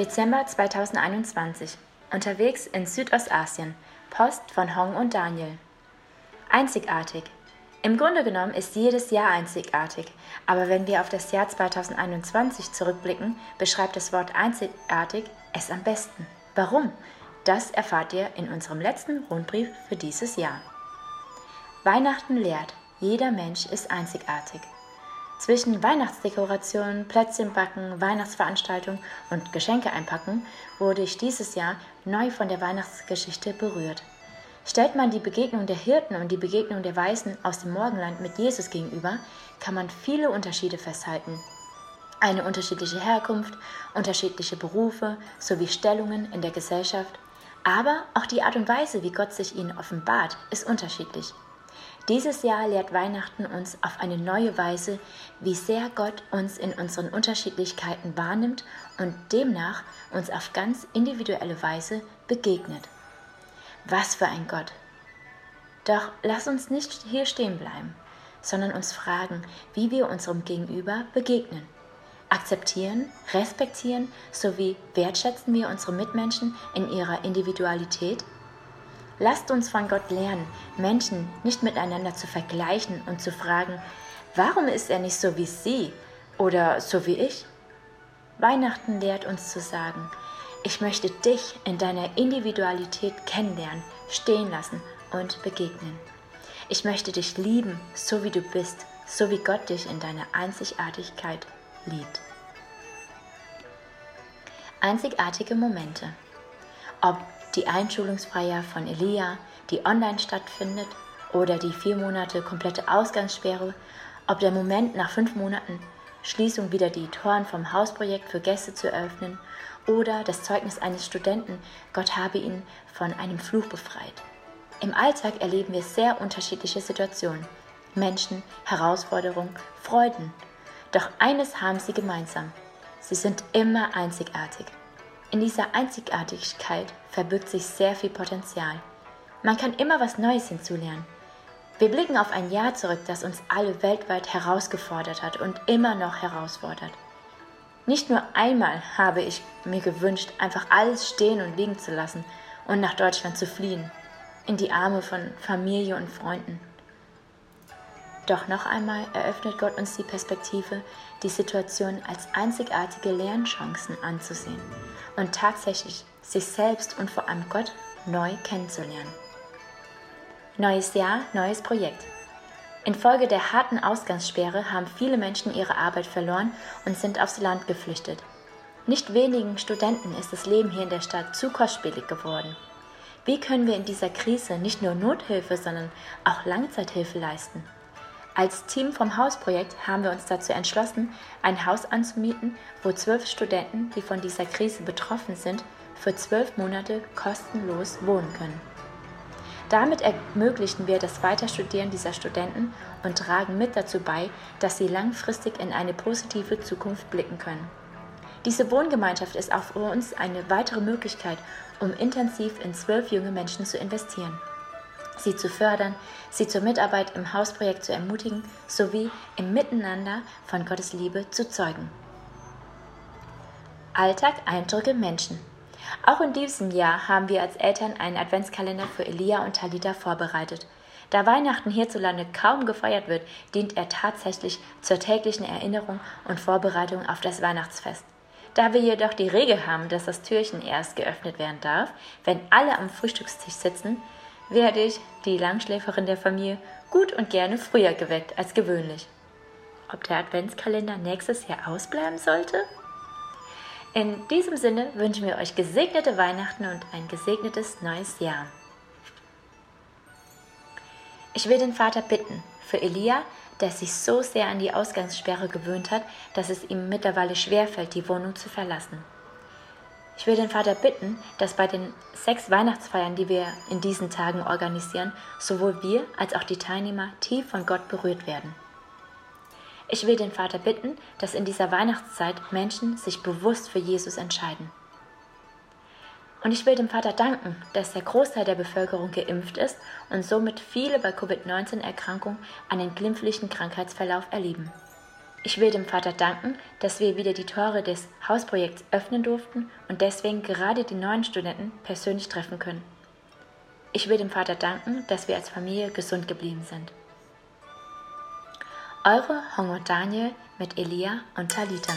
Dezember 2021. Unterwegs in Südostasien. Post von Hong und Daniel. Einzigartig. Im Grunde genommen ist jedes Jahr einzigartig, aber wenn wir auf das Jahr 2021 zurückblicken, beschreibt das Wort einzigartig es am besten. Warum? Das erfahrt ihr in unserem letzten Rundbrief für dieses Jahr. Weihnachten lehrt, jeder Mensch ist einzigartig. Zwischen Weihnachtsdekorationen, Plätzchen backen, Weihnachtsveranstaltungen und Geschenke einpacken wurde ich dieses Jahr neu von der Weihnachtsgeschichte berührt. Stellt man die Begegnung der Hirten und die Begegnung der Weißen aus dem Morgenland mit Jesus gegenüber, kann man viele Unterschiede festhalten. Eine unterschiedliche Herkunft, unterschiedliche Berufe sowie Stellungen in der Gesellschaft, aber auch die Art und Weise, wie Gott sich ihnen offenbart, ist unterschiedlich. Dieses Jahr lehrt Weihnachten uns auf eine neue Weise, wie sehr Gott uns in unseren Unterschiedlichkeiten wahrnimmt und demnach uns auf ganz individuelle Weise begegnet. Was für ein Gott! Doch lass uns nicht hier stehen bleiben, sondern uns fragen, wie wir unserem Gegenüber begegnen. Akzeptieren, respektieren sowie wertschätzen wir unsere Mitmenschen in ihrer Individualität Lasst uns von Gott lernen, Menschen nicht miteinander zu vergleichen und zu fragen, warum ist er nicht so wie sie oder so wie ich? Weihnachten lehrt uns zu sagen, ich möchte dich in deiner Individualität kennenlernen, stehen lassen und begegnen. Ich möchte dich lieben, so wie du bist, so wie Gott dich in deiner Einzigartigkeit liebt. Einzigartige Momente. Ob die Einschulungsfeier von Elia, die online stattfindet, oder die vier Monate komplette Ausgangssperre, ob der Moment nach fünf Monaten Schließung wieder die Toren vom Hausprojekt für Gäste zu öffnen oder das Zeugnis eines Studenten, Gott habe ihn von einem Fluch befreit. Im Alltag erleben wir sehr unterschiedliche Situationen, Menschen, Herausforderungen, Freuden. Doch eines haben sie gemeinsam. Sie sind immer einzigartig. In dieser Einzigartigkeit verbirgt sich sehr viel Potenzial. Man kann immer was Neues hinzulernen. Wir blicken auf ein Jahr zurück, das uns alle weltweit herausgefordert hat und immer noch herausfordert. Nicht nur einmal habe ich mir gewünscht, einfach alles stehen und liegen zu lassen und nach Deutschland zu fliehen, in die Arme von Familie und Freunden. Doch noch einmal eröffnet Gott uns die Perspektive, die Situation als einzigartige Lernchancen anzusehen und tatsächlich sich selbst und vor allem Gott neu kennenzulernen. Neues Jahr, neues Projekt. Infolge der harten Ausgangssperre haben viele Menschen ihre Arbeit verloren und sind aufs Land geflüchtet. Nicht wenigen Studenten ist das Leben hier in der Stadt zu kostspielig geworden. Wie können wir in dieser Krise nicht nur Nothilfe, sondern auch Langzeithilfe leisten? Als Team vom Hausprojekt haben wir uns dazu entschlossen, ein Haus anzumieten, wo zwölf Studenten, die von dieser Krise betroffen sind, für zwölf Monate kostenlos wohnen können. Damit ermöglichen wir das Weiterstudieren dieser Studenten und tragen mit dazu bei, dass sie langfristig in eine positive Zukunft blicken können. Diese Wohngemeinschaft ist auch für uns eine weitere Möglichkeit, um intensiv in zwölf junge Menschen zu investieren sie zu fördern, sie zur Mitarbeit im Hausprojekt zu ermutigen, sowie im Miteinander von Gottes Liebe zu zeugen. Alltag, Eindrücke, Menschen. Auch in diesem Jahr haben wir als Eltern einen Adventskalender für Elia und Talita vorbereitet. Da Weihnachten hierzulande kaum gefeiert wird, dient er tatsächlich zur täglichen Erinnerung und Vorbereitung auf das Weihnachtsfest. Da wir jedoch die Regel haben, dass das Türchen erst geöffnet werden darf, wenn alle am Frühstückstisch sitzen, werde ich, die Langschläferin der Familie, gut und gerne früher geweckt als gewöhnlich. Ob der Adventskalender nächstes Jahr ausbleiben sollte? In diesem Sinne wünschen wir euch gesegnete Weihnachten und ein gesegnetes neues Jahr. Ich will den Vater bitten, für Elia, der sich so sehr an die Ausgangssperre gewöhnt hat, dass es ihm mittlerweile schwerfällt, die Wohnung zu verlassen. Ich will den Vater bitten, dass bei den sechs Weihnachtsfeiern, die wir in diesen Tagen organisieren, sowohl wir als auch die Teilnehmer tief von Gott berührt werden. Ich will den Vater bitten, dass in dieser Weihnachtszeit Menschen sich bewusst für Jesus entscheiden. Und ich will dem Vater danken, dass der Großteil der Bevölkerung geimpft ist und somit viele bei Covid-19-Erkrankungen einen glimpflichen Krankheitsverlauf erleben. Ich will dem Vater danken, dass wir wieder die Tore des Hausprojekts öffnen durften und deswegen gerade die neuen Studenten persönlich treffen können. Ich will dem Vater danken, dass wir als Familie gesund geblieben sind. Eure Hongo Daniel mit Elia und Talita.